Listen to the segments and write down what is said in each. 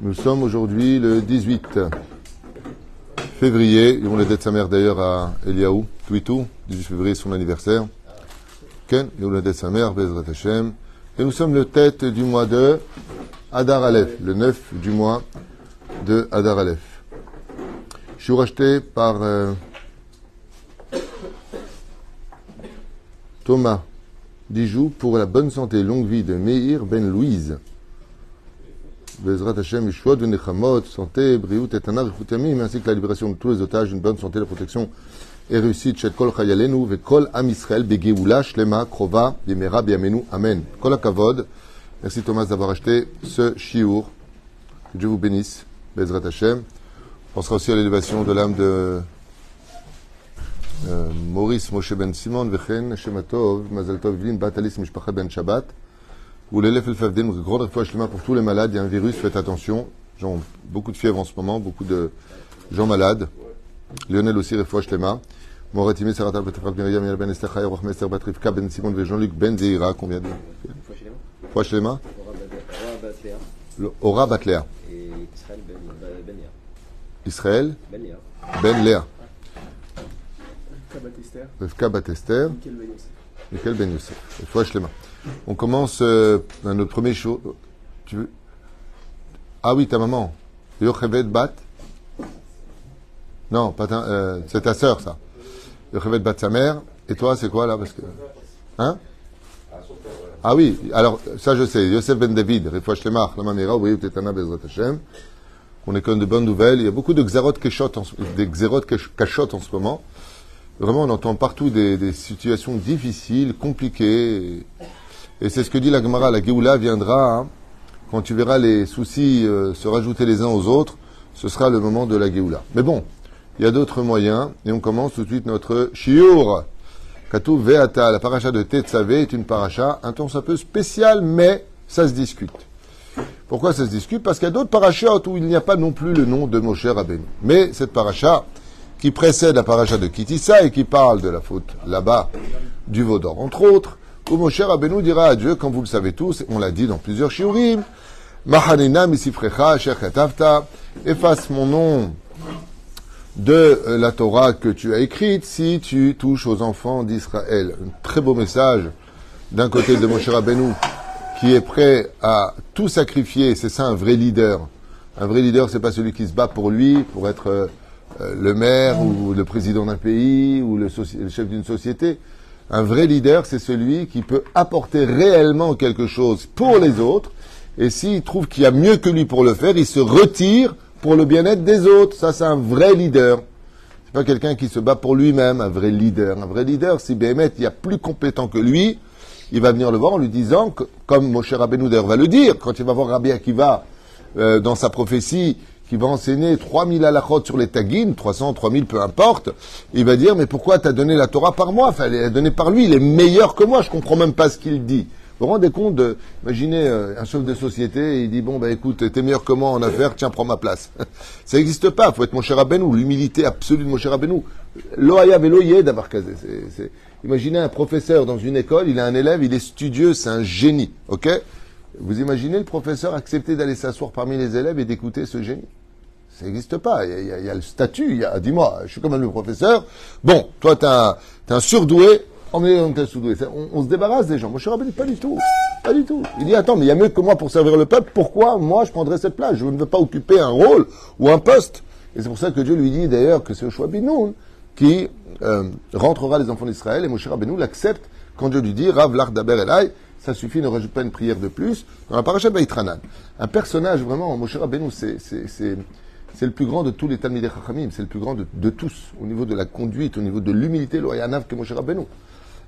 Nous sommes aujourd'hui le 18 février. Ils vont l'aider de sa mère d'ailleurs à Eliaou, Twitou, 18 février, son anniversaire. Ken, ils vont de sa mère, Bezrat Hashem. Et nous sommes le tête du mois de Adar Aleph, le 9 du mois de Adar Aleph. Je suis racheté par euh, Thomas Dijou pour la bonne santé et longue vie de Meir Ben Louise. Bezrat Hashem, Yeshua, de Nechamot, santé, Briout, Etanar, Yamim, ainsi que la libération de tous les otages, une bonne santé, la protection et réussite, Chet Kol Chayalenu, Ve Kol Am Israël, Begeoula, Shlema, Krova, Bimera, Biamenu, Amen. Kol Akavod. Merci Thomas d'avoir acheté ce chiour. Que Dieu vous bénisse. Bezrat Hashem. On pensera aussi à l'élévation de l'âme de euh, Maurice Moshe Ben Simon, Vechen, Shematov, Mazal Tov, Vlin, Batalis, Mishpacha Ben Shabbat. Ou l'élève El Favden, grande refouach Shlema pour tous les malades. Il y a un virus, faites attention. Genre, beaucoup de fièvre en ce moment, beaucoup de gens malades. Lionel aussi, refouach Shlema. Moret Imi, Sarata, Betefrat, Miriam, Yel Ben Esther, Chaya, Rochmer, Esther, Batrivka, Ben Simon, Jean-Luc Ben Zeira, combien de Refouach Shlema Le Ora Batléa. Et Israël Ben, ben Léa. Israël Ben Léa. Ben Rivka Batester. Michael Ben Yosef. Ben. On commence euh, notre premier show. Tu veux? Ah oui, ta maman. Yochevet Bat Non, pas ta, euh, c'est ta sœur, ça. Yochevet Bat, sa mère. Et toi, c'est quoi, là parce que... Hein? Ah oui, alors, ça je sais. Yosef Ben David, Refouach Lama Mira, Obriou Tetana Bezrat Hashem. On est comme de bonnes nouvelles. Il y a beaucoup de xérot keshot en, en ce moment. Vraiment, on entend partout des, situations difficiles, compliquées. Et, et c'est ce que dit la Gemara. La Géoula viendra hein, quand tu verras les soucis euh, se rajouter les uns aux autres. Ce sera le moment de la Géoula. Mais bon, il y a d'autres moyens. Et on commence tout de suite notre shiur. Katou Veata, la paracha de Tetzavé est une paracha un temps un peu spécial, mais ça se discute. Pourquoi ça se discute Parce qu'il y a d'autres parachas où il n'y a pas non plus le nom de Moshe Rabbeinu. Mais cette paracha, qui précède la paracha de Kitissa et qui parle de la faute là-bas du Vaudor, entre autres, où Moshe Rabbeinu dira à Dieu, comme vous le savez tous, on l'a dit dans plusieurs shiurim, Mahanina misifrecha asher katavta, efface mon nom de euh, la Torah que tu as écrite si tu touches aux enfants d'Israël. Un très beau message d'un côté de Moshe Rabbeinu qui est prêt à tout sacrifier, c'est ça un vrai leader. Un vrai leader, c'est pas celui qui se bat pour lui, pour être euh, euh, le maire ou le président d'un pays ou le, chef d'une société. Un vrai leader, c'est celui qui peut apporter réellement quelque chose pour les autres. Et s'il trouve qu'il y a mieux que lui pour le faire, il se retire pour le bien-être des autres. Ça, c'est un vrai leader. C'est pas quelqu'un qui se bat pour lui-même, un vrai leader. Un vrai leader, si Béhémet, il y a plus compétent que lui, il va venir le voir en lui disant, que, comme Moshe Rabbeinu d'ailleurs va le dire, quand il va voir Rabbi Akiva euh, dans sa prophétie, qui va enseigner 3000 halachot sur les tagines, 300, 3000, peu importe, il va dire, mais pourquoi t'as donné la Torah par moi? Elle est donnée par lui, il est meilleur que moi, je comprends même pas ce qu'il dit. Vous vous rendez compte de, imaginez euh, un chef de société, il dit, bon, bah écoute, t'es meilleur que moi en affaires, tiens, prends ma place. Ça n'existe pas, faut être mon cher Rabbeinu, l'humilité absolue de mon cher Rabbeinu. Loaya veloye d'avoir Imaginez un professeur dans une école, il a un élève, il est studieux, c'est un génie, ok? Vous imaginez le professeur accepter d'aller s'asseoir parmi les élèves et d'écouter ce génie? Ça n'existe pas. Il y, a, il y a- le statut. Il y a, dis-moi, je suis quand même le professeur. Bon, toi, t'es un, un surdoué. Mais on t'es surdoué. On, on se débarrasse des gens. Moi, je suis pas du tout. Pas du tout. Il dit, attends, mais il y a mieux que moi pour servir le peuple. Pourquoi moi, je prendrais cette place? Je ne veux pas occuper un rôle ou un poste. Et c'est pour ça que Dieu lui dit d'ailleurs que c'est Yoshua Binoun qui euh, rentrera les enfants d'Israël. Et Moshe Rabbeinu l'accepte quand Dieu lui dit, Rav l'art d'Aber Elai, ça suffit, ne rajoute pas une prière de plus. Dans la paracha de Baïtranan, un personnage vraiment, Moshe Rabbeinu, c'est, le plus grand de tous les Talmidei Chachamim, c'est le plus grand de, de tous, au niveau de la conduite, au niveau de l'humilité, l'Oyanav que Moshe Rabbeinu.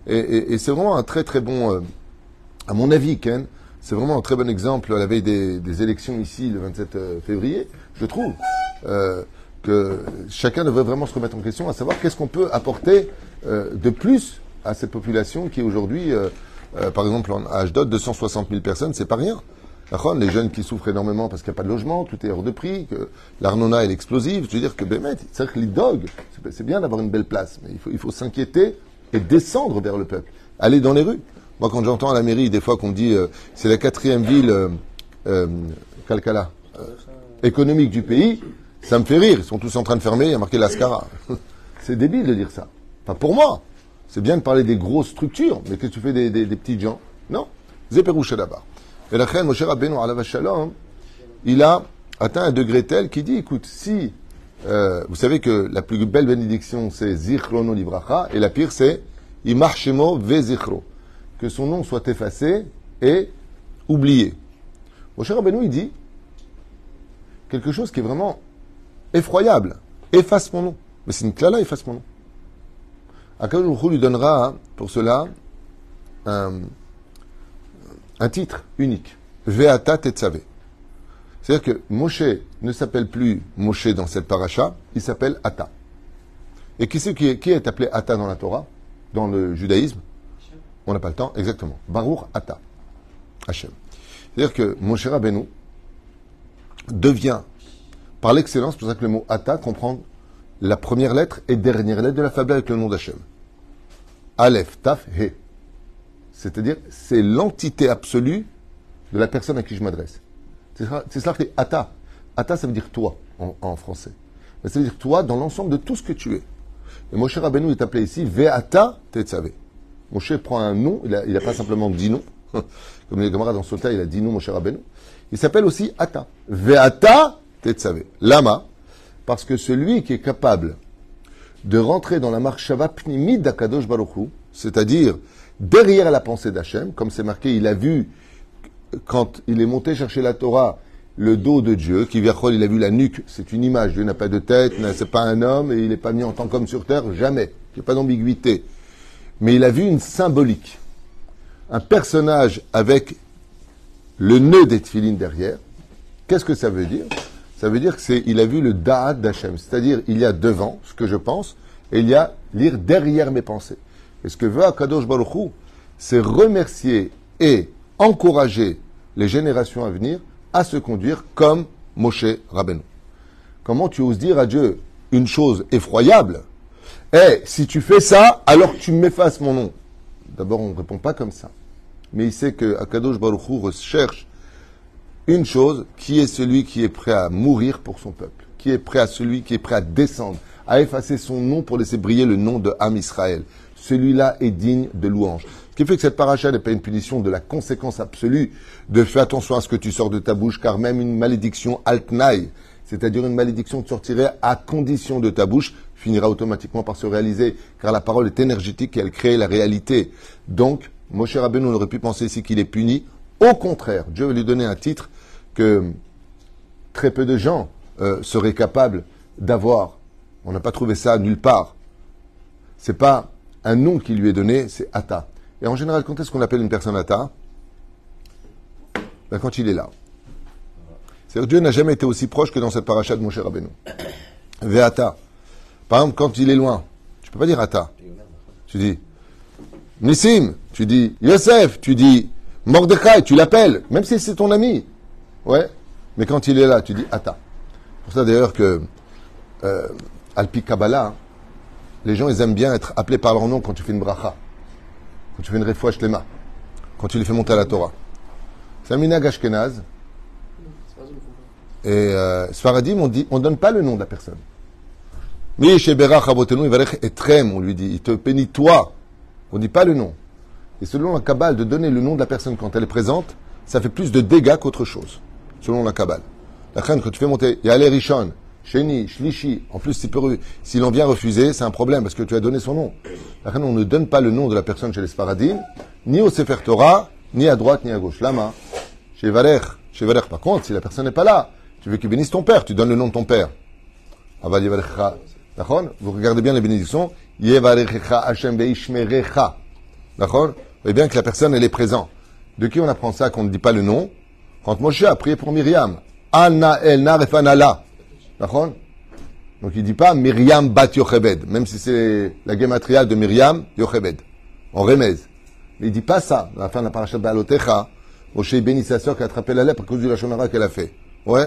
Et, et, et c'est vraiment un très très bon, euh, à mon avis, Ken, c'est vraiment un très bon exemple à la veille des, des élections ici, le 27 euh, février, je trouve, euh, que chacun devrait vraiment se remettre en question, à savoir qu'est-ce qu'on peut apporter euh, de plus à cette population qui aujourd'hui, euh, euh, par exemple en Ashdod, 260 000 personnes, c'est pas rien. Les jeunes qui souffrent énormément parce qu'il n'y a pas de logement, tout est hors de prix, que l'arnona est explosive. Je veux dire que Bémet, c'est vrai que les dogs, c'est- c'est bien d'avoir une belle place, mais il faut, il faut s'inquiéter et descendre vers le peuple. Aller dans les rues. Moi, quand j'entends à la mairie, des fois qu'on dit c'est la quatrième ville, Calcala, économique du pays, ça me fait rire. Ils sont tous en train de fermer, il y a marqué l'Ascara. c'est débile de dire ça. Enfin, pour moi, c'est bien de parler des grosses structures, mais qu'est-ce que tu fais des, des, des petits gens? Non. Zéperouché là-bas. Et la reine Moshe Rabbeinu shalom, il a atteint un degré tel qu'il dit, écoute, si, euh, vous savez que la plus belle bénédiction c'est Zichrono Livracha, et la pire c'est Imar Shemo Ve Zichro. Que son nom soit effacé et oublié. Moshe Rabbeinu, il dit quelque chose qui est vraiment effroyable. Efface mon nom. Mais c'est une clala, efface mon nom. Akadosh lui donnera hein, pour cela un, titre unique. Veata Tetzavé. C'est-à-dire que Moshe ne s'appelle plus Moshe dans cette paracha, il s'appelle Ata. Et qui est, appelé Ata dans la Torah, dans le judaïsme? On n'a pas le temps, exactement. Baruch Ata. Hachem. C'est-à-dire que Moshe Rabbeinu devient, par l'excellence, c'est pour ça que le mot Ata comprend la première lettre et dernière lettre de l'alphabet avec le nom d'Hachem. Aleph, Taf, He. C'est-à-dire, c'est l'entité absolue de la personne à qui je m'adresse. C'est cela que c'est Ata. Ata, ça veut dire toi en, en français. Mais ça veut dire toi dans l'ensemble de tout ce que tu es. Et Moshe Rabbeinu est appelé ici Ve'ata Tetzavé. Moshe prend un nom, il n'a il a pas simplement dix noms. Comme les camarades dans Sota, il a dix noms, Moshe Rabbeinu. Il s'appelle aussi Ata. Ve'ata Lama, parce que celui qui est capable de rentrer dans la marshava pnimid d'Akadosh Baruch Hu, c'est-à-dire derrière la pensée d'Hachem, comme c'est marqué, il a vu quand il est monté chercher la Torah, le dos de Dieu, qui Virchol, il a vu la nuque, c'est une image, Dieu n'a pas de tête, c'est pas un homme, et il n'est pas mis en tant qu'homme sur terre, jamais. Il n'y a pas d'ambiguïté. Mais il a vu une symbolique. Un personnage avec le nœud des derrière. Qu'est-ce que ça veut dire? Ça veut dire que c'est, il a vu le da'at d'Hachem. C'est-à-dire, il y a devant ce que je pense, et il y a lire derrière mes pensées. Et ce que veut Akadosh Baruch Hu, c'est remercier et encourager les générations à venir à se conduire comme Moshe Rabbeinu. Comment tu oses dire à Dieu une chose effroyable? Eh, si tu fais ça, alors tu m'effaces mon nom. D'abord, on ne répond pas comme ça. Mais il sait que Akadosh Baruch Hu recherche une chose, qui est celui qui est prêt à mourir pour son peuple, qui est prêt à celui qui est prêt à descendre, à effacer son nom pour laisser briller le nom de Ham Israël. Celui-là est digne de louange. Ce qui fait que cette paracha n'est pas une punition de la conséquence absolue de fais attention à ce que tu sors de ta bouche, car même une malédiction altnaï, c'est-à-dire une malédiction qui sortirait à condition de ta bouche, finira automatiquement par se réaliser, car la parole est énergétique et elle crée la réalité. Donc, Moshe Rabbeinu on aurait pu penser ici qu'il est puni. Au contraire, Dieu va lui donner un titre que très peu de gens euh, seraient capables d'avoir. On n'a pas trouvé ça nulle part. C'est pas un nom qui lui est donné, c'est Ata. Et en général, quand est-ce qu'on appelle une personne Ata ben, Quand il est là. C'est-à-dire Dieu n'a jamais été aussi proche que dans cette paracha de Moshe Rabbeinu. Ve'ata. Par exemple, quand il est loin, tu peux pas dire Ata. Tu dis Nissim, tu dis Yosef, tu dis Mordechai, tu l'appelles, même si c'est ton ami. Ouais. Mais quand il est là, tu dis Ata. C'est pour ça d'ailleurs que euh, Alpi Kabbalah, les gens ils aiment bien être appelés par leur nom quand tu fais une bracha, quand tu fais une refouach shlema, quand tu les fais monter à la Torah. C'est un. Et euh, on dit, on donne pas le nom de la personne. Etrem, on lui dit, il te bénit toi. On dit pas le nom. Et selon la Kabbale, de donner le nom de la personne quand elle est présente, ça fait plus de dégâts qu'autre chose. Selon la Kabbale. La reine, quand tu fais monter, il y a les Rishon, Sheni, Shlishi, en plus, s'il en vient refuser, c'est un problème parce que tu as donné son nom. La on ne donne pas le nom de la personne chez les Sparadim, ni au Sefer Torah, ni à droite, ni à gauche. Lama, chez Valer, chez Valer, par contre, si la personne n'est pas là, tu veux qu'il bénisse ton père, tu donnes le nom de ton père. Vous regardez bien les bénédictions. Vous voyez bien que la personne, elle est présente. De qui on apprend ça qu'on ne dit pas le nom? Quand Moshe a prié pour Myriam. Anna El Narefanala. D'accord? Donc il dit pas Myriam Bat Yochebed, même si c'est la gématria de Myriam Yochebed, en remez. Mais il dit pas ça, à la fin de la paracha de Balotecha, Moshe bénit sa sœur qui a attrapé la lèpre à cause du Lachonara qu'elle a fait. Ouais?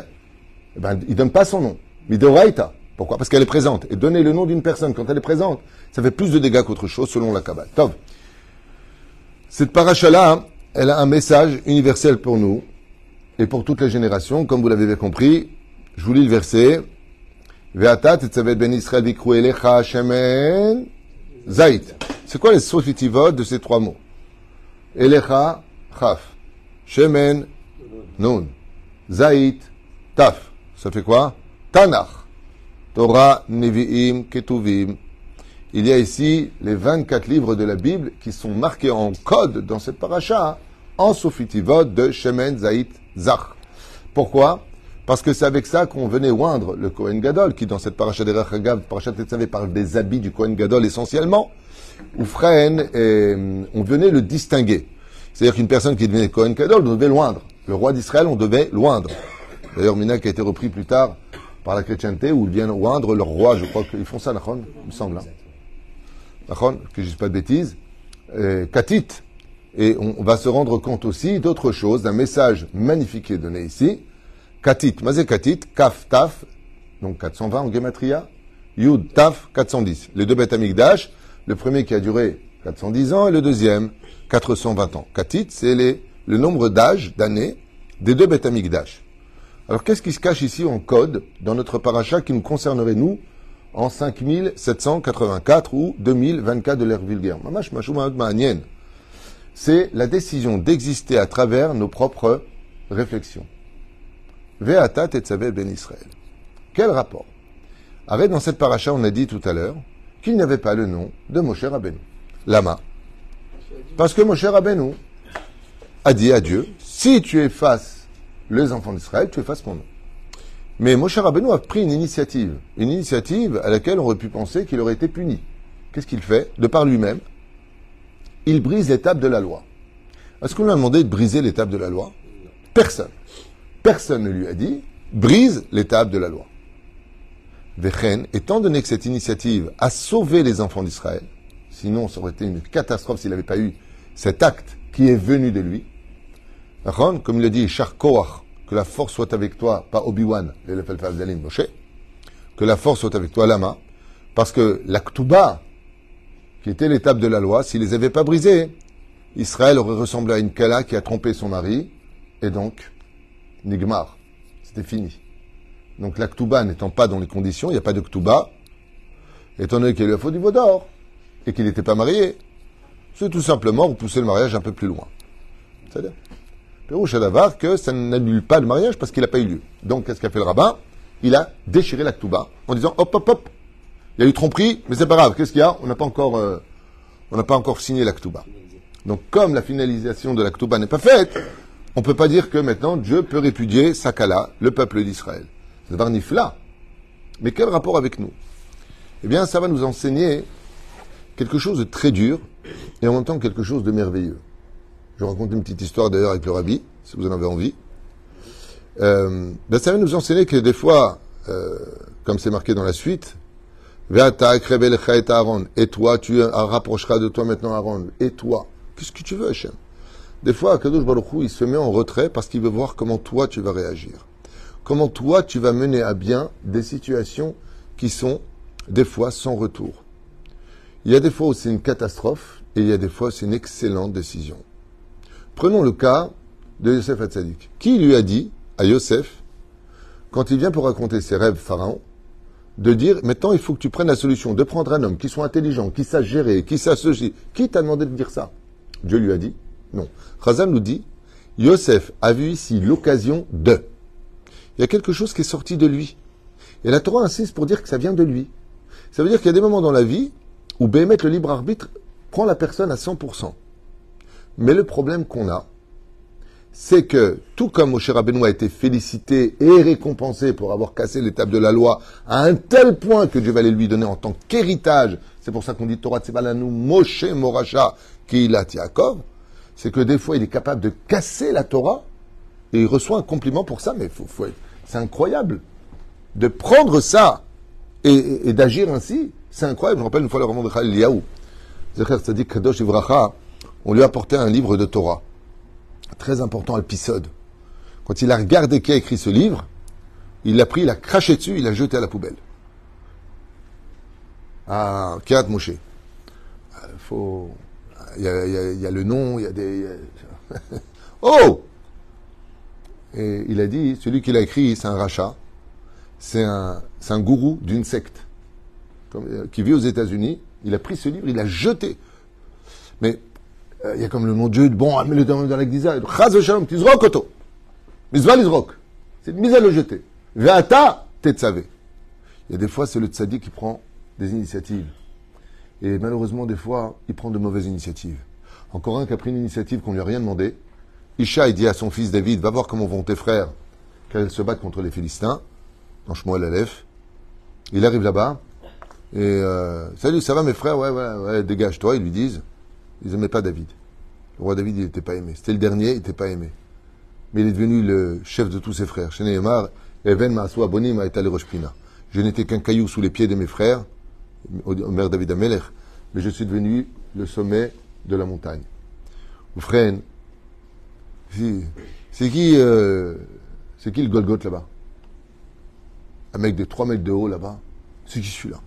Eh ben, il donne pas son nom. Raïta. Pourquoi? Parce qu'elle est présente. Et donner le nom d'une personne quand elle est présente, ça fait plus de dégâts qu'autre chose selon la Kabbale. Tov. Cette paracha-là, elle a un message universel pour nous et pour toutes les générations. Comme vous l'avez bien compris, je vous lis le verset. Ben. C'est quoi les sofitivot de ces trois mots? Elecha, chaf. Shemen, nun. Zait, taf. Ça fait quoi? Tanach. Torah, Nevi'im, Ketuvim. Il y a ici les 24 livres de la Bible qui sont marqués en code dans cette paracha en sofitivot de Shemen, Zait, Zach. Pourquoi? Parce que c'est avec ça qu'on venait oindre le Kohen Gadol, qui dans cette paracha de Rachagav, paracha Tetzavé, parle des habits du Kohen Gadol essentiellement, ou Freien, on venait le distinguer. C'est-à-dire qu'une personne qui devenait Kohen Gadol, on devait loindre. Le roi d'Israël, on devait loindre. D'ailleurs, Minak a été repris plus tard par la chrétienté, où ils viennent oindre leur roi, je crois qu'ils font ça, Nachon, il me semble. Hein. Que je ne dis pas de bêtises. Euh, Katit. Et on va se rendre compte aussi d'autre chose, d'un message magnifique qui est donné ici. Katit, Mazé Katit, Kaf Taf, donc 420 en Gematria, Yud Taf 410. Les deux bêtes le premier qui a duré 410 ans et le deuxième 420 ans. Katit, c'est le nombre d'âges, d'années, des deux bêtes amigdash. Alors qu'est-ce qui se cache ici en code dans notre paracha qui nous concernerait nous en 5784 ou 2024 de l'ère vulgaire C'est la décision d'exister à travers nos propres réflexions. Ve'atat et ben Israël. Quel rapport? Avec dans cette paracha, on a dit tout à l'heure qu'il n'y avait pas le nom de Moshe Rabbeinu. Lama. Parce que Moshe Rabbeinu a dit à Dieu, si tu effaces les enfants d'Israël, tu effaces mon nom. Mais Moshe Rabbeinu a pris une initiative, une initiative à laquelle on aurait pu penser qu'il aurait été puni. Qu'est-ce qu'il fait? De par lui-même, il brise l'étape de la loi. Est-ce qu'on lui a demandé de briser l'étape de la loi? Personne. Personne ne lui a dit brise l'étape de la loi. Vechen, étant donné que cette initiative a sauvé les enfants d'Israël, sinon ça aurait été une catastrophe s'il n'avait pas eu cet acte qui est venu de lui, comme il le dit, Char que la force soit avec toi, pas Obi-Wan, Moshe, que la force soit avec toi, Lama, parce que l'Aktuba, qui était l'étape de la loi, s'il les avait pas brisés, Israël aurait ressemblé à une Kala qui a trompé son mari, et donc, Nigmar, c'était fini. Donc l'Aktuba n'étant pas dans les conditions, il n'y a pas de Ktuba, étant donné qu'il lui a fait du veau d'or, et qu'il n'était pas marié, c'est tout simplement repousser le mariage un peu plus loin. C'est-à-dire Pérouche que ça n'annule pas le mariage parce qu'il n'a pas eu lieu. Donc, qu'est-ce qu'a fait le rabbin? Il a déchiré la en disant hop, hop, hop. Il y a eu tromperie, mais c'est pas grave. Qu'est-ce qu'il y a? On n'a pas encore, euh, on n'a pas encore signé la Donc, comme la finalisation de la n'est pas faite, on peut pas dire que maintenant Dieu peut répudier Sakala, le peuple d'Israël. C'est là. Mais quel rapport avec nous? Eh bien, ça va nous enseigner quelque chose de très dur et en même temps quelque chose de merveilleux. Je raconte une petite histoire d'ailleurs avec le rabbi, si vous en avez envie. Euh, ben, ça va nous enseigner que des fois, euh, comme c'est marqué dans la suite, et toi, tu rapprocheras de toi maintenant Aaron. Et toi, qu'est-ce que tu veux, Hachem? Des fois, Kadosh Baruch il se met en retrait parce qu'il veut voir comment toi tu vas réagir. Comment toi tu vas mener à bien des situations qui sont des fois sans retour. Il y a des fois où c'est une catastrophe et il y a des fois où c'est une excellente décision. Prenons le cas de Yosef Hatzadik. Qui lui a dit à Yosef, quand il vient pour raconter ses rêves pharaon, de dire maintenant il faut que tu prennes la solution de prendre un homme qui soit intelligent, qui sache gérer, qui sache Qui t'a demandé de dire ça? Dieu lui a dit non. Razan nous dit Yosef a vu ici l'occasion de. Il y a quelque chose qui est sorti de lui. Et la Torah insiste pour dire que ça vient de lui. Ça veut dire qu'il y a des moments dans la vie où Béhémet, le libre arbitre, prend la personne à 100%. Mais le problème qu'on a, c'est que tout comme Moshe Rabbeinu a été félicité et récompensé pour avoir cassé l'étape de la loi à un tel point que Dieu va lui donner en tant qu'héritage, c'est pour ça qu'on dit Torah Tsebalanu Moshe Moracha Kilat Yaakov, c'est que des fois il est capable de casser la Torah et il reçoit un compliment pour ça, mais faut, c'est incroyable. De prendre ça et, d'agir ainsi, c'est incroyable. Je me rappelle une fois le roman de Khalil Yaou. dit Kadosh Ivracha, on lui a apporté un livre de Torah. Très important épisode. Quand il a regardé qui a écrit ce livre, il l'a pris, il a craché dessus, il l'a jeté à la poubelle. Ah, Kirat Moshe. Euh. Il y, a, il y le nom, il y a des. oh Et il a dit celui qui l'a écrit, c'est un rachat. C'est un, c'est un gourou d'une secte euh, qui vit aux États-Unis. Il a pris ce livre, il l'a jeté. Mais euh, il y a comme le nom de Dieu, bon, ah, mets-le dans, dans la Gdiza. Chaz v'shalom, tizrok oto. C'est une mise à le jeter. Ve'ata tetzavé. Il y a des fois, c'est le tzaddik qui prend des initiatives. Et malheureusement, des fois, il prend de mauvaises initiatives. Encore un qui a pris une initiative qu'on lui a rien demandé. Isha, il dit à son fils David, va voir comment vont tes frères, quand ils se battent contre les Philistins, dans Shmuel Aleph. Il arrive là-bas, et euh, salut, ça va mes frères? Ouais, ouais, ouais, dégage-toi, ils lui disent. Ils n'aimaient pas David. Le roi David, il n'était pas aimé. C'était le dernier, il n'était pas aimé. Mais il est devenu le chef de tous ses frères. Je n'étais qu'un caillou sous les pieds de mes frères, Omer David Amelech, mais je suis devenu le sommet de la montagne. Oufren, si- c'est qui, euh, c'est qui le Golgoth là-bas? Un mec de 3 mètres de haut là-bas. C'est qui celui-là?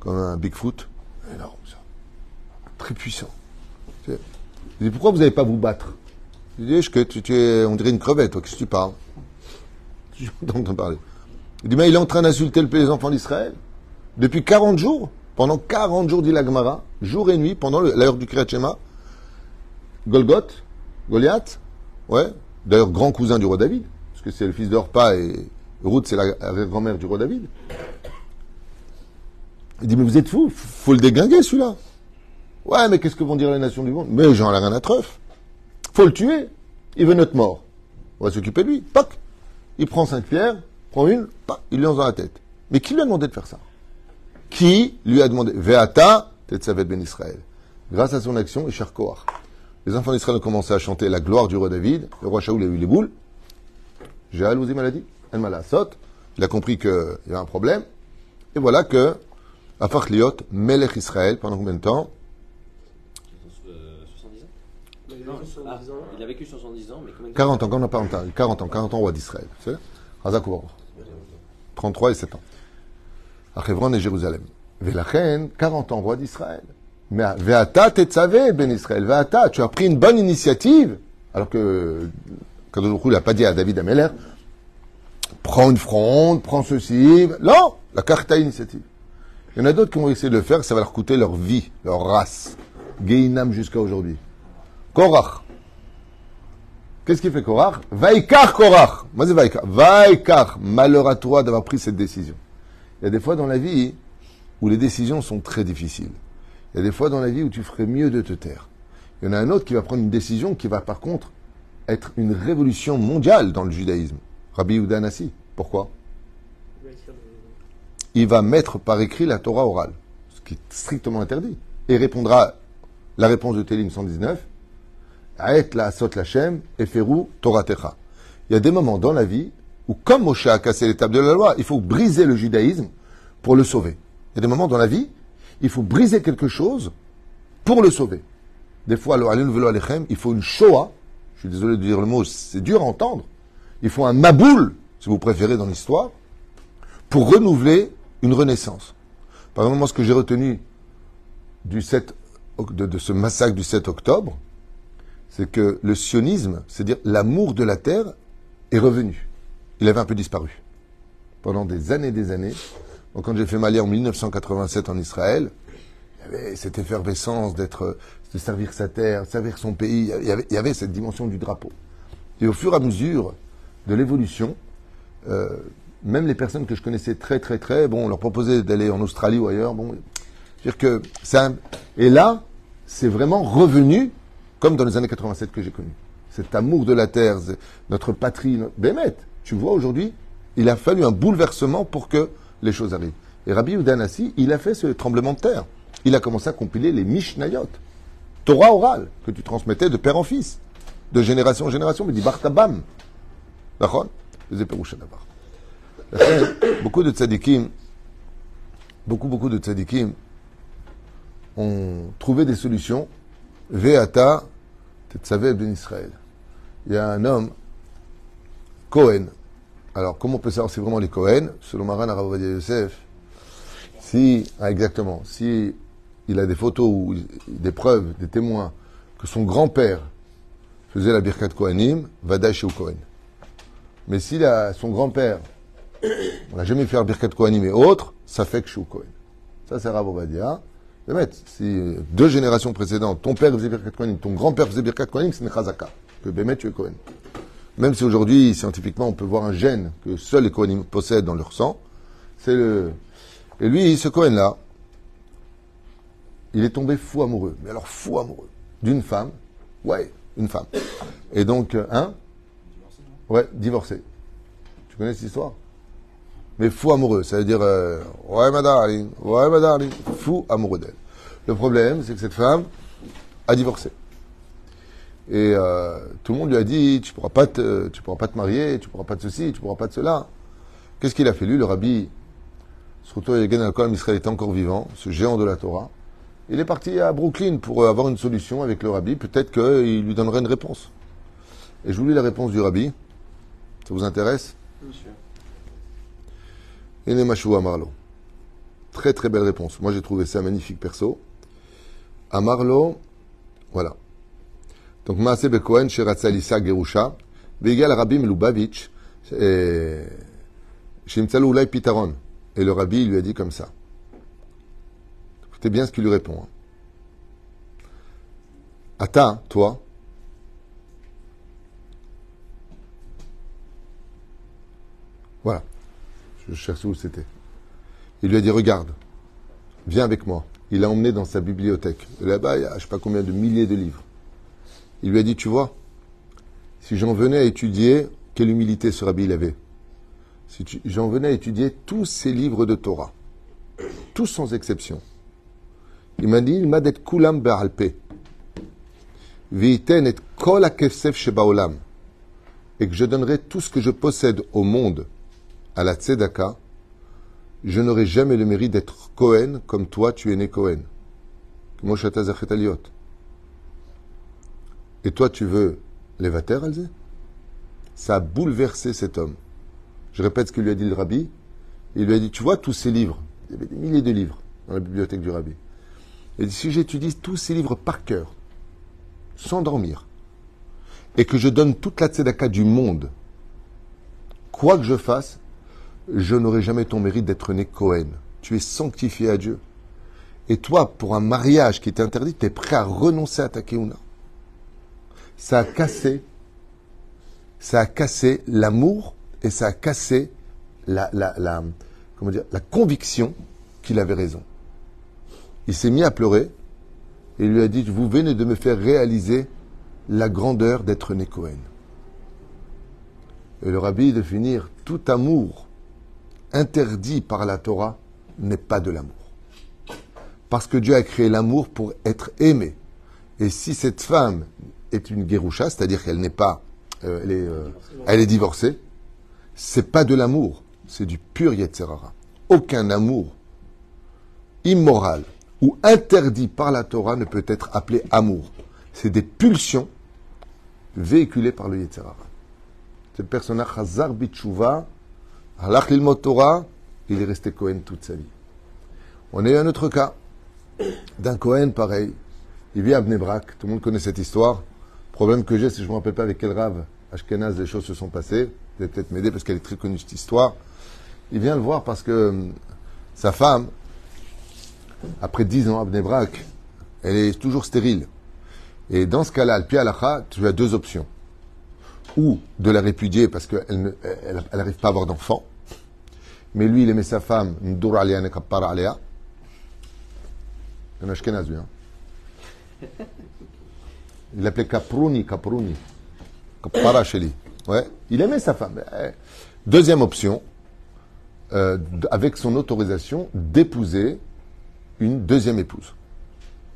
Comme un Bigfoot? Énorme. Très puissant. Je dis, pourquoi vous n'allez pas vous battre? Dis, je- que tu, es, on dirait une crevette, toi, qu'est-ce que tu parles? Parler. Il dit, mais il est en train d'insulter le- les enfants d'Israël. Depuis 40 jours, pendant 40 jours, dit la Gemara, jour et nuit, pendant l'heure du Kriyat Golgoth, Goliath, ouais, d'ailleurs grand cousin du roi David, parce que c'est le fils d'Orpa et Ruth, c'est la grand-mère du roi David. Il dit, mais vous êtes fous, faut le déglinguer celui-là. Ouais, mais qu'est-ce que vont dire les nations du monde? Mais j'en ai rien à treuf. Faut le tuer. Il veut notre mort. On va s'occuper de lui. Pac Il prend cinq pierres, prend une, pac, il lui lance dans la tête. Mais qui lui a demandé de faire ça? Qui lui a demandé? Veata, Tetzavet ben Israël. Grâce à son action, cher Kohar. Les enfants d'Israël ont commencé à chanter la gloire du roi David. Le roi Shaoul a eu les boules. J'ai maladie. Elle m'a la saute. Il a compris qu'il y avait un problème. Et voilà que, à Liot, Melech Israël, pendant combien de temps Euh, 70 ans Mais il a Non, vécu 70 ah, ans. il a vécu 70 ans, mais combien de temps 40 ans, quand on n'a pas entendu, 40 ans, 40 ans roi d'Israël. C'est Baruch. 33 et 7 ans. À Hebron et Jérusalem. Velachen, 40 ans roi d'Israël. Mais à Veata tetzavé, ben Israël. Veata, tu as pris une bonne initiative. Alors que, il n'a pas dit à David Ameller, prends une fronde, prends ceci. Non, la carte à initiative. Il y en a d'autres qui vont essayer de le faire, ça va leur coûter leur vie, leur race. Geinam jusqu'à aujourd'hui. Korach. Qu'est-ce qu'il fait Korach? Vaikar Korach. Moi c'est Vaikar. Vaikar. Malheur à toi d'avoir pris cette décision. Il y a des fois dans la vie où les décisions sont très difficiles. Il y a des fois dans la vie où tu ferais mieux de te taire. Il y en a un autre qui va prendre une décision qui va par contre être une révolution mondiale dans le judaïsme. Rabbi Yehuda Nassi. Pourquoi? Il va mettre par écrit la Torah orale, ce qui est strictement interdit, et répondra la réponse de Télim 119, Il y a des moments dans la vie où, comme Moshe a cassé l'étape de la loi, il faut briser le judaïsme pour le sauver. Il y a des moments dans la vie, il faut briser quelque chose pour le sauver. Des fois, il faut une Shoah, je suis désolé de dire le mot, c'est dur à entendre, il faut un Maboul, si vous préférez dans l'histoire, pour renouveler une renaissance. Par exemple, moi, ce que j'ai retenu du 7, oc- de, de ce massacre du 7 octobre, c'est que le sionisme, c'est-à-dire l'amour de la terre, est revenu. Il avait un peu disparu. Pendant des années et des années. Donc, quand j'ai fait ma lire en 1987 en Israël, il y avait cette effervescence d'être, de servir sa terre, servir son pays. Il y avait, cette dimension du drapeau. Et au fur et à mesure de l'évolution, euh, même les personnes que je connaissais très très très, bon, on leur proposait d'aller en Australie ou ailleurs, bon, dire que. Et là, c'est vraiment revenu comme dans les années 87 que j'ai connu. Cet amour de la terre, notre patrie, Bémet, tu vois aujourd'hui, il a fallu un bouleversement pour que les choses arrivent. Et Rabbi Udanassi, il a fait ce tremblement de terre. Il a commencé à compiler les Mishnayot, Torah orale, que tu transmettais de père en fils, de génération en génération, mais dit Bartabam. D'accord? Beaucoup de tzadikim, beaucoup, beaucoup de tzadikim ont trouvé des solutions Veata, Tetzavé ben Israël. il y a un homme, Cohen. Alors, comment on peut savoir si vraiment les Cohen Selon Maran Aravadia Yosef, si, ah, exactement, si il a des photos ou des preuves, des témoins, que son grand-père faisait la Birkat Kohanim, Vadaï chez Cohen. Mais si son grand-père, on n'a jamais fait la Birkat Kohanim et autres, ça fait que chez Cohen. Ça, c'est Rav. Si deux générations précédentes, ton père faisait Birkat Kohanim, ton grand-père faisait Birkat Kohanim, c'est une chazaka. Que Bémet, tu es Cohen. Même si aujourd'hui, scientifiquement, on peut voir un gène que seuls les Kohanim possèdent dans leur sang, c'est le. Et lui, ce Cohen-là, il est tombé fou amoureux. Mais alors fou amoureux. D'une femme. Ouais, une femme. Et donc, euh, hein? Ouais, divorcé. Tu connais cette histoire? Mais fou amoureux, ça veut dire euh, ouais ma darling, ouais ma darling, fou amoureux d'elle. Le problème, c'est que cette femme a divorcé. Et euh, tout le monde lui a dit tu pourras pas te, pourras pas te marier, tu pourras pas de ceci, tu pourras pas de cela. Qu'est-ce qu'il a fait lui, le rabbi? Surtout Yegen al Israël était encore vivant, ce géant de la Torah. Il est parti à Brooklyn pour euh, avoir une solution avec le rabbi. Peut-être qu'il lui donnerait une réponse. Et je vous lis la réponse du rabbi. Ça vous intéresse? Enemashou Amarlo. Très très belle réponse. Moi j'ai trouvé ça magnifique perso. Amarlo, voilà. Donc Maase Bekohen, Sheratzalisa Gerusha, Vegal Rabbi Lubavitch, Shimtsalu Ulay Pitaron. Et le rabbi lui a dit comme ça. Écoutez bien ce qu'il lui répond. hein. Ata, toi, voilà. Je cherche où c'était. Il lui a dit Regarde, viens avec moi. Il l'a emmené dans sa bibliothèque. Là-bas, il y a je ne sais pas combien de milliers de livres. Il lui a dit Tu vois, si j'en venais à étudier, quelle humilité ce rabbi avait. Si j'en venais à étudier tous ces livres de Torah, tous sans exception. Il m'a dit, il m'a d'être et kol. Et que je donnerai tout ce que je possède au monde à la tzedaka. Je n'aurai jamais le mérite d'être Cohen comme toi tu es né Cohen. Et toi tu veux les vater, Alzé Ça a bouleversé cet homme. Je répète ce que lui a dit le rabbi. Il lui a dit, tu vois tous ces livres, il y avait des milliers de livres dans la bibliothèque du rabbi. Il dit, si j'étudie tous ces livres par cœur, sans dormir, et que je donne toute la tzedaka du monde, quoi que je fasse, je n'aurai jamais ton mérite d'être né Cohen. Tu es sanctifié à Dieu. Et toi, pour un mariage qui est interdit, tu es prêt à renoncer à ta keuna. Ça a cassé, ça a cassé l'amour et ça a cassé la, la, la, comment dire, la conviction qu'il avait raison. Il s'est mis à pleurer et lui a dit, vous venez de me faire réaliser la grandeur d'être né Cohen. Et le rabbi de finir, tout amour interdit par la Torah n'est pas de l'amour. Parce que Dieu a créé l'amour pour être aimé. Et si cette femme est une guéroucha, c'est-à-dire qu'elle n'est pas, euh, elle, est, euh, elle est divorcée, c'est pas de l'amour, c'est du pur Yetzerara. Aucun amour immoral ou interdit par la Torah ne peut être appelé amour. C'est des pulsions véhiculées par le Yetzerara. Ce personnage, Hazar Bitshuva, Halach Lilmot Torah, il est resté Cohen toute sa vie. On a eu un autre cas d'un Cohen pareil. Il vit à Bnebrak, tout le monde connaît cette histoire. Problème que j'ai, c'est que je ne me rappelle pas avec quel rave Ashkenaz les choses se sont passées. Vous allez peut-être m'aider parce qu'elle est très connue cette histoire. Il vient le voir parce que hum, sa femme, après 10 ans à Bnebrak, elle est toujours stérile. Et dans ce cas-là, pied à tu as deux options. Ou de la répudier parce qu'elle n'arrive pas à avoir d'enfant. Mais lui, il aimait sa femme, Ndur Aliyah Nekappar Aliyah. Un Ashkenaz, lui. Hein. Il l'appelait Kaprouni, Kaprouni. Kappara Sheli. Ouais. Il aimait sa femme. Eh. Deuxième option, euh, avec son autorisation, d'épouser une deuxième épouse.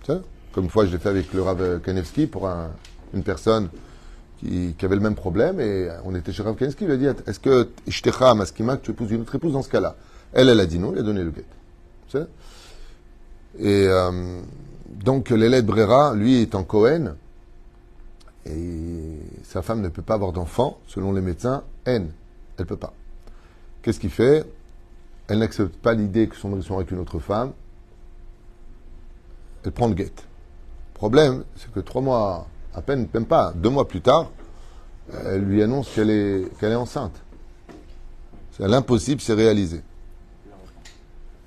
Comme une fois, je l'ai fait avec le Rav Kanevski pour un- une personne qui, avait le même problème et on était chez Rav il lui a dit Est-ce que Ishtecha Maskima, que tu épouses une autre épouse dans ce cas-là? Elle, elle a dit non, il a donné le guet. Et euh, donc, l'élève Brera, lui, étant Cohen, Et sa femme ne peut pas avoir d'enfant, selon les médecins, haine. Elle peut pas. Qu'est-ce qu'il fait? Elle n'accepte pas l'idée que son mari soit avec une autre femme. Elle prend le guette. Problème, c'est que trois mois, à peine, même pas, deux mois plus tard, elle lui annonce qu'elle est, qu'elle est enceinte. L'impossible, c'est réalisé.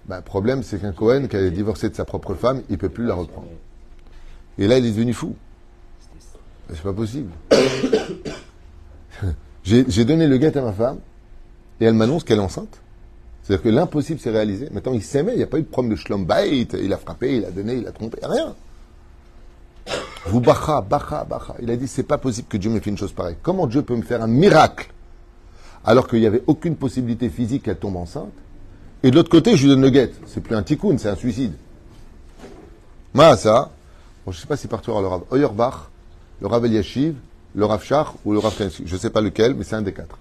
Ben, le problème, c'est qu'un Cohen qui a divorcé de sa propre femme, il peut plus la reprendre. Et là, il est devenu fou. Ben, c'est pas possible. j'ai, j'ai donné le guet à ma femme, et elle m'annonce qu'elle est enceinte. C'est-à-dire que l'impossible s'est réalisé. Maintenant, il s'aimait, il n'y a pas eu de problème de schlombait, il a frappé, il a donné, il a trompé, rien. Vous bacha, bacha, bacha. Il a dit, c'est pas possible que Dieu me fait une chose pareille. Comment Dieu peut me faire un miracle alors qu'il n'y avait aucune possibilité physique qu'elle tombe enceinte? Et de l'autre côté, je lui donne le guet. C'est plus un tikkun, c'est un suicide. Moi, ça, bon, je sais pas si partout le Rav Oyerbach, le Rav Eliashiv, le Rav Shach ou le Rav Kensky. Je sais pas lequel, mais c'est un des quatre.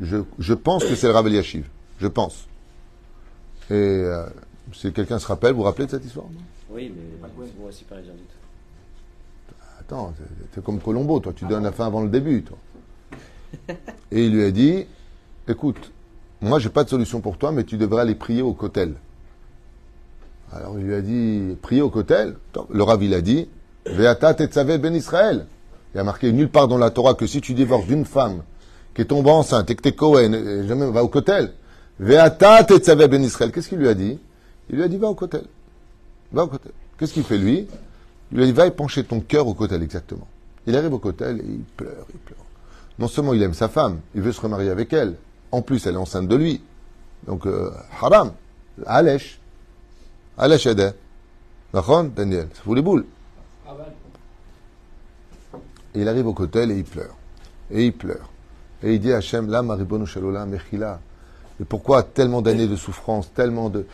Je, je pense que c'est le Rav Eliashiv. Je pense. Et euh, si quelqu'un se rappelle, vous vous rappelez de cette histoire? Oui, mais c'est aussi pareil, j'en doute. Attends, c'est- comme Colombo, toi, tu donnes la fin avant le début, toi. Et il lui a dit, écoute, moi j'ai pas de solution pour toi, mais tu devrais aller prier au cotel. Alors il lui a dit, prier au cotel? Le Rav, il a dit, Veata tetzavet ben Israël. Il a marqué nulle part dans la Torah que si tu divorces d'une femme qui est tombée enceinte et que t'es Cohen, jamais va au cotel. Veata tetzavet ben Israël. Qu'est-ce qu'il lui a dit? Il lui a dit, va au cotel. Va au cotel. Qu'est-ce qu'il fait lui? Il lui a dit, va épancher ton cœur au cotel, exactement. Il arrive au cotel et il pleure, il pleure. Non seulement il aime sa femme, il veut se remarier avec elle. En plus, elle est enceinte de lui. Donc, euh, haram. Alèche. Alèche. D'accord, Daniel Ça fout les boules. Et il arrive au cotel et il pleure. Et il pleure. Et il dit à Hachem, là, Maribonu Shalola, Mechila. Et pourquoi tellement d'années de souffrance, tellement de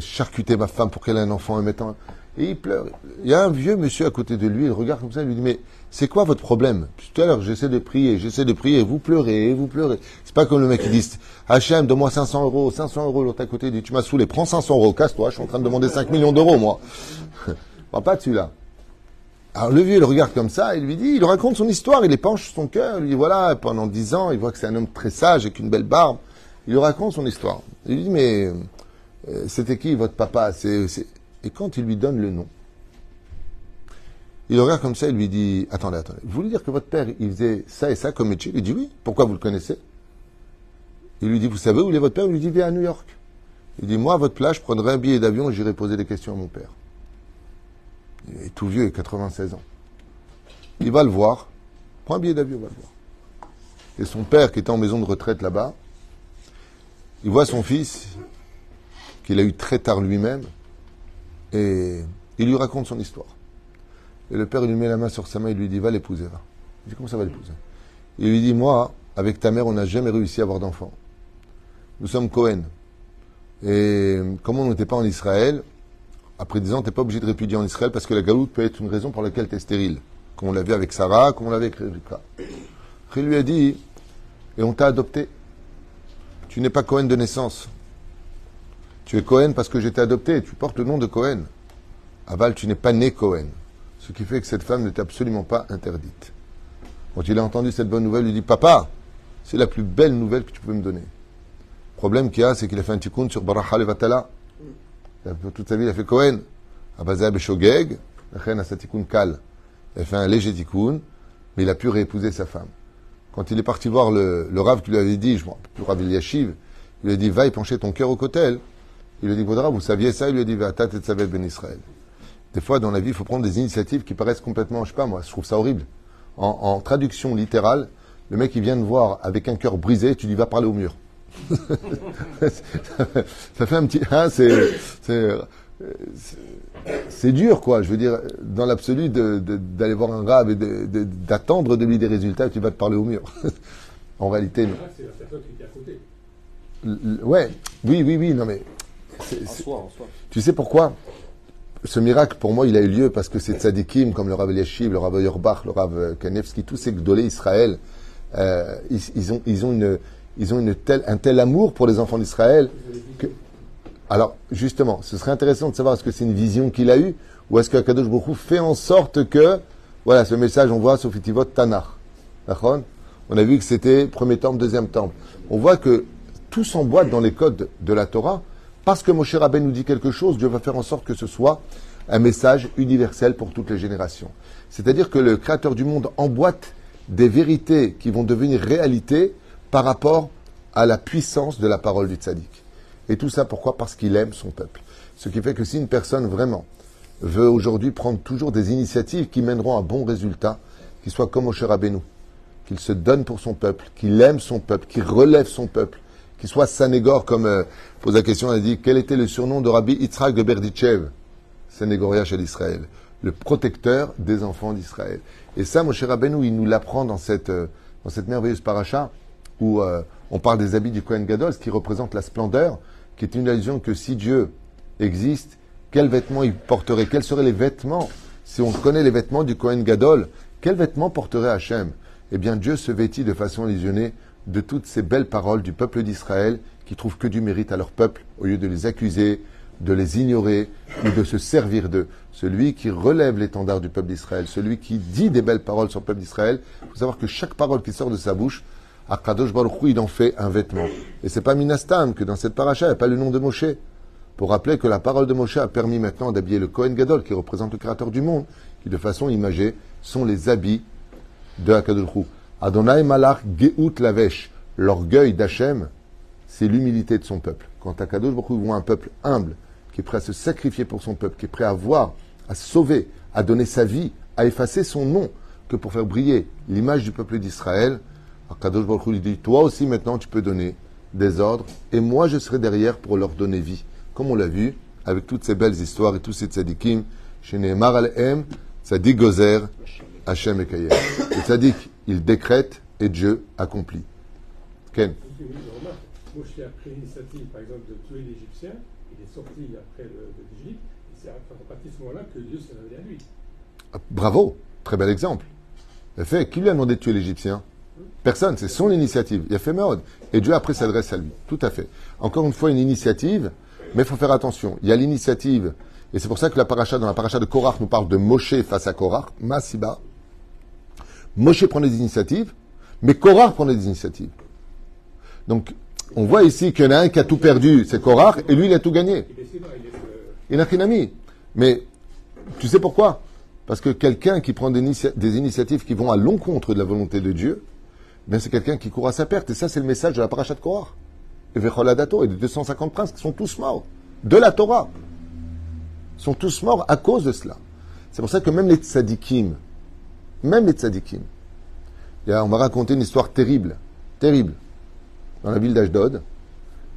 charcuter ma femme pour qu'elle ait un enfant et mettant. Et il pleure. Il y a un vieux monsieur à côté de lui, il regarde comme ça, il lui dit, mais c'est quoi votre problème? Tout à l'heure, j'essaie de prier, j'essaie de prier, vous pleurez, vous pleurez. C'est pas comme le mec qui dit, Hachem, donne-moi 500 euros, 500 euros, l'autre à côté, dit, tu m'as saoulé, prends 500 euros, casse-toi, je suis en train de demander 5 millions d'euros, moi. Pas dessus, là. Alors le vieux, il regarde comme ça, il lui dit, il raconte son histoire, il épanche son cœur, il lui dit, voilà, pendant 10 ans, il voit que c'est un homme très sage avec une belle barbe. Il lui raconte son histoire. Il lui dit, mais euh, c'était qui votre papa? C'est- c'est- Et quand il lui donne le nom, il regarde comme ça, il lui dit, attendez, attendez, vous voulez dire que votre père, il faisait ça et ça comme métier? Il dit, oui, pourquoi vous le connaissez? Il lui dit, vous savez où est votre père? Il lui dit, il vit à New York. Il dit, moi, à votre place, je prendrai un billet d'avion et j'irai poser des questions à mon père. Il est tout vieux, il a 96 ans. Il va le voir, prend un billet d'avion, il va le voir. Et son père, qui était en maison de retraite là-bas, il voit son fils, qu'il a eu très tard lui-même, et il lui raconte son histoire. Et le père, lui met la main sur sa main, il lui dit, va l'épouser, va. Il dit, comment ça va l'épouser? Il lui dit, moi, avec ta mère, on n'a jamais réussi à avoir d'enfant. Nous sommes Cohen. Et comme on n'était pas en Israël, après 10 ans, tu n'es pas obligé de répudier en Israël parce que la galoute peut être une raison pour laquelle tu es stérile. Comme on l'a vu avec Sarah, comme on l'avait avec Rebecca. Il lui a dit, et on t'a adopté. Tu n'es pas Cohen de naissance. Tu es Cohen parce que j'étais adopté. Tu portes le nom de Cohen. Aval, tu n'es pas né Cohen. Ce qui fait que cette femme n'était absolument pas interdite. Quand il a entendu cette bonne nouvelle, il dit Papa, c'est la plus belle nouvelle que tu peux me donner. Le problème qu'il a, c'est qu'il a fait un tikkun sur Baracha Levatala. Toute sa vie, il a fait Cohen. Abazab et Shogeg, a sa tikkun kal. Il a fait un léger tikkun, mais il a pu réépouser sa femme. Quand il est parti voir le, le Rav qui lui avait dit, je me rappelle plus, Rav Eliashiv, il lui a dit, va y pencher ton cœur au cotel. Il lui dit, Vaudra, vous saviez ça? Il lui a dit, va tat et savez ben Israël. Des fois, dans la vie, il faut prendre des initiatives qui paraissent complètement, je sais pas moi, je trouve ça horrible. En, en traduction littérale, le mec, il vient de voir avec un cœur brisé, tu lui vas parler au mur. ça fait un petit. Hein, c'est, dur, quoi. Je veux dire, dans l'absolu, d'aller voir un rave et de- de- d'attendre de lui des résultats, tu vas te parler au mur. en réalité, non. Ouais, oui, oui, oui, non, mais. C'est- En c'est- soi, en soi. tu sais pourquoi Ce miracle, pour moi, il a eu lieu parce que c'est tzadikim comme le Rav Eliashiv, le Rav Yorbach, le Rav Kanevski, tous ces gdolés Israël, euh, ils, ils ont, ils ont, une, ils ont une telle, un tel amour pour les enfants d'Israël que. Alors, justement, ce serait intéressant de savoir est-ce que c'est une vision qu'il a eue ou est-ce que Kadosh Baruch fait en sorte que Voilà, ce message, on voit Sofitivot Tanakh. On a vu que c'était premier temple, deuxième temple. On voit que tout s'emboîte dans les codes de la Torah. Parce que Moshe Rabbein nous dit quelque chose, Dieu va faire en sorte que ce soit un message universel pour toutes les générations. C'est-à-dire que le Créateur du monde emboîte des vérités qui vont devenir réalité par rapport à la puissance de la parole du tzaddik. Et tout ça pourquoi? Parce qu'il aime son peuple. Ce qui fait que si une personne vraiment veut aujourd'hui prendre toujours des initiatives qui mèneront à bons résultats, qu'il soit comme Moshe Rabbeinu, qu'il se donne pour son peuple, qu'il aime son peuple, qu'il relève son peuple, qu'il soit Sanégor, comme euh, pose la question, elle a dit, quel était le surnom de Rabbi Yitzhak de Berdichev Sénégoria chez l'Israël, le protecteur des enfants d'Israël. Et ça, Moshe Rabbeinu, il nous l'apprend dans cette, euh, dans cette merveilleuse paracha, où euh, on parle des habits du Kohen Gadol, ce qui représente la splendeur, qui est une allusion que si Dieu existe, quels vêtements il porterait? Quels seraient les vêtements? Si on connaît les vêtements du Kohen Gadol, quels vêtements porterait Hachem? Eh bien, Dieu se vêtit de façon illusionnée de toutes ces belles paroles du peuple d'Israël qui trouvent que du mérite à leur peuple, au lieu de les accuser, de les ignorer ou de se servir d'eux. Celui qui relève l'étendard du peuple d'Israël, celui qui dit des belles paroles sur le peuple d'Israël, il faut savoir que chaque parole qui sort de sa bouche, Akadosh Baruch Hu, il en fait un vêtement. Et c'est pas Minastam que dans cette paracha, il n'y a pas le nom de Moshe. Pour rappeler que la parole de Moshe a permis maintenant d'habiller le Kohen Gadol, qui représente le Créateur du monde, qui de façon imagée sont les habits de Akadosh. Adonai Malach Geout Lavesh, l'orgueil d'Hachem, c'est l'humilité de son peuple. Quand Akadosh Baruch Hu voit un peuple humble, qui est prêt à se sacrifier pour son peuple, qui est prêt à voir, à sauver, à donner sa vie, à effacer son nom, que pour faire briller l'image du peuple d'Israël, Akadosh Baruch lui dit, toi aussi maintenant tu peux donner des ordres, et moi je serai derrière pour leur donner vie. Comme on l'a vu, avec toutes ces belles histoires et tous ces tzadikim, chez Nehemar al-Em, tzadik gozer, Hachem et Kayer. Le il décrète et Dieu accomplit. Ken. Moshe a pris l'initiative, par exemple, de tuer l'Égyptien. Il est sorti après le- l'Égypte. Et c'est à partir de ce moment-là que Dieu s'est révélé à lui. Bravo, très bel exemple. En fait, qui lui a demandé de tuer l'Égyptien Personne, c'est son initiative. Il a fait mode. Et Dieu après s'adresse à lui. Tout à fait. Encore une fois, une initiative, mais il faut faire attention. Il y a l'initiative, et c'est pour ça que la paracha, dans la paracha de Korach nous parle de Moshe face à Korach, Masiba. Moshe prend des initiatives, mais Korach prend des initiatives. Donc, on voit ici qu'il y en a un qui a tout perdu, c'est Korach, et lui, il a tout gagné. Il Il n'a qu'une amie. Mais tu sais pourquoi? Parce que quelqu'un qui prend des, initia- des initiatives qui vont à l'encontre de la volonté de Dieu, ben c'est quelqu'un qui court à sa perte. Et ça, c'est le message de la paracha de Korah. Et Vecholadato et des 250 princes qui sont tous morts de la Torah. Ils sont tous morts à cause de cela. C'est pour ça que même les tzadikim, même les tzadikim, on va raconter une histoire terrible, terrible. Dans la ville d'Ashdod,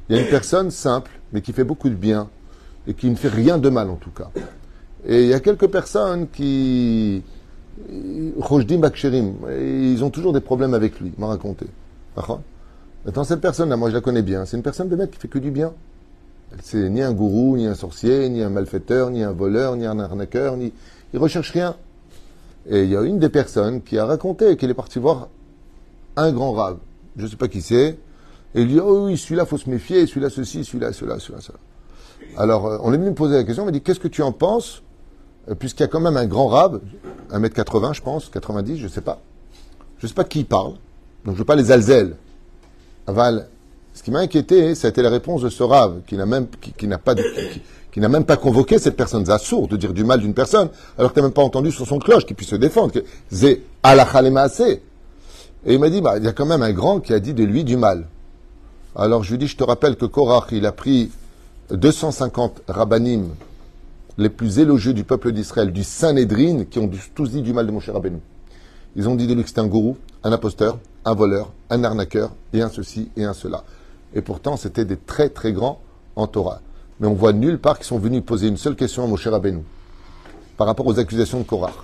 il y a une personne simple, mais qui fait beaucoup de bien, et qui ne fait rien de mal en tout cas. Et il y a quelques personnes qui. Rojdim Baksherim, ils ont toujours des problèmes avec lui, m'a raconté. Maintenant, cette personne-là, moi je la connais bien, c'est une personne de mec qui fait que du bien. C'est ni un gourou, ni un sorcier, ni un malfaiteur, ni un voleur, ni un arnaqueur, ni. Il recherche rien. Et il y a une des personnes qui a raconté qu'elle est partie voir un grand rave. Je ne sais pas qui c'est. Et il dit Oh oui, celui-là, faut se méfier, celui-là, ceci, celui-là, cela, celui-là, cela. Alors, euh, on est venu me poser la question, on m'a dit Qu'est-ce que tu en penses? Euh, Puisqu'il y a quand même un grand rave, 1m80, je pense, 90, je ne sais pas. Je ne sais pas qui parle, donc je veux pas les alzèles. Aval. Ce qui m'a inquiété, ça a été la réponse de ce rave, qui n'a même, qui, n'a pas, même pas convoqué cette personne. Sourd de dire du mal d'une personne, alors que tu même pas entendu sur son cloche qu'il puisse se défendre. Zé. Et il m'a dit, bah, il y a quand même un grand qui a dit de lui du mal. Alors je lui dis, je te rappelle que Korach, il a pris 250 rabbanim les plus élogieux du peuple d'Israël, du Saint-Nédrine, qui ont tous dit du mal de mon cher Rabbeinu. Ils ont dit de lui que c'était un gourou, un imposteur, un voleur, un arnaqueur, et un ceci et un cela. Et pourtant, c'était des très très grands en Torah. Mais on voit nulle part qu'ils sont venus poser une seule question à Moshe Rabbeinu par rapport aux accusations de Korach.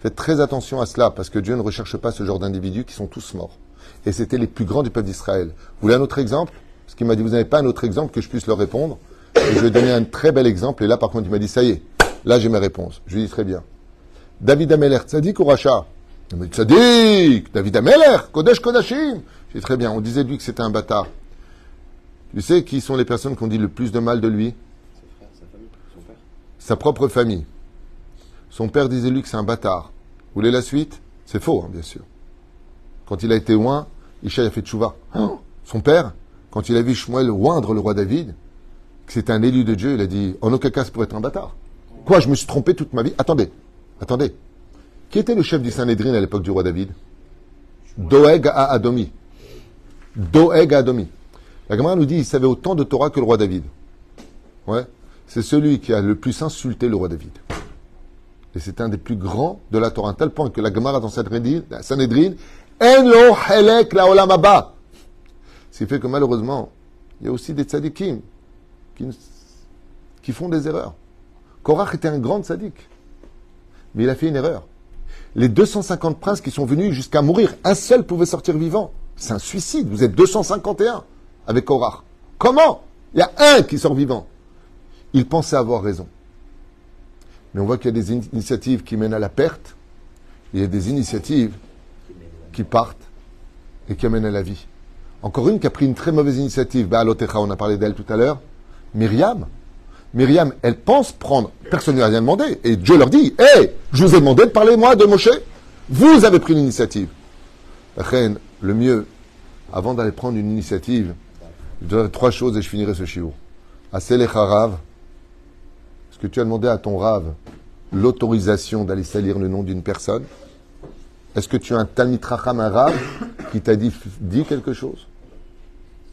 Faites très attention à cela, parce que Dieu ne recherche pas ce genre d'individus qui sont tous morts. Et c'était les plus grands du peuple d'Israël. Vous voulez un autre exemple? Parce qu'il m'a dit, vous n'avez pas un autre exemple que je puisse leur répondre Et je ai donné un très bel exemple, et là par contre il m'a dit, ça y est, là j'ai mes réponses. Je lui ai dit, très bien. David Ameler, Tzadik ou Racha? Il m'a dit, Tzadik David Ameler Kodesh Kodashim Dit, très bien, on disait lui que c'était un bâtard. Tu sais qui sont les personnes qui ont dit le plus de mal de lui? Sa propre famille. Son père disait lui que c'est un bâtard. Vous voulez la suite? C'est faux, hein, bien sûr. Quand il a été oint, Ishaï a fait tchouva. Hein? Son père, quand il a vu Shmuel oindre le roi David, que c'était un élu de Dieu, il a dit En aucun cas, ça pourrait être un bâtard. Quoi, je me suis trompé toute ma vie? Attendez, attendez. Qui était le chef du Sanhédrin à l'époque du roi David? Doeg à Adomi. Doeg Adomi. La Gemara nous dit il savait autant de Torah que le roi David. Ouais. C'est celui qui a le plus insulté le roi David. Et c'est un des plus grands de la Torah, à tel point que la Gemara dans Sanhedrin, En helek la olam haba. Ce qui fait que malheureusement, il y a aussi des tzadikim qui, qui font des erreurs. Korach était un grand tzaddik, mais il a fait une erreur. Les 250 princes qui sont venus jusqu'à mourir, un seul pouvait sortir vivant. C'est un suicide. Vous êtes 251 avec Korach. Comment? Il y a un qui sort vivant. Il pensait avoir raison. Mais on voit qu'il y a des initiatives qui mènent à la perte. Il y a des initiatives qui partent et qui amènent à la vie. Encore une qui a pris une très mauvaise initiative. Baalotecha, on a parlé d'elle tout à l'heure. Myriam. Myriam, elle pense prendre. Personne ne lui a rien demandé. Et Dieu leur dit Hé, je vous ai demandé de parler, moi, de Moshe. Vous avez pris l'initiative. Le mieux, avant d'aller prendre une initiative, je dirais trois choses et je finirai ce chiot. Aselecha Rav. Est-ce que tu as demandé à ton Rav l'autorisation d'aller salir le nom d'une personne? Est-ce que tu as un Talmid Racham, un Rav, qui t'a dit, quelque chose?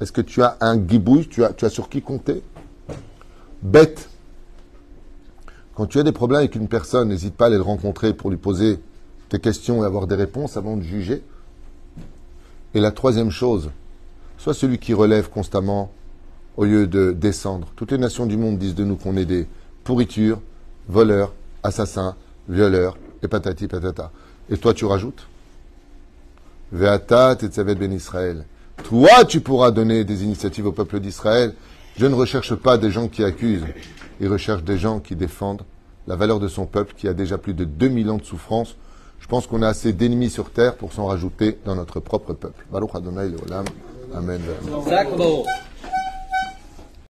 Est-ce que tu as un gibouille? Tu as, tu as sur qui compter? Bête. Quand tu as des problèmes avec une personne, n'hésite pas à aller le rencontrer pour lui poser tes questions et avoir des réponses avant de juger. Et la troisième chose, sois celui qui relève constamment au lieu de descendre. Toutes les nations du monde disent de nous qu'on est des pourritures, voleurs, assassins, violeurs, et patati patata. Et toi, tu rajoutes? Veata tetzavet ben Israël. Toi, tu pourras donner des initiatives au peuple d'Israël. Je ne recherche pas des gens qui accusent. Il recherche des gens qui défendent la valeur de son peuple qui a déjà plus de 2000 ans de souffrance. Je pense qu'on a assez d'ennemis sur terre pour s'en rajouter dans notre propre peuple. Baruch Adonai. Amen.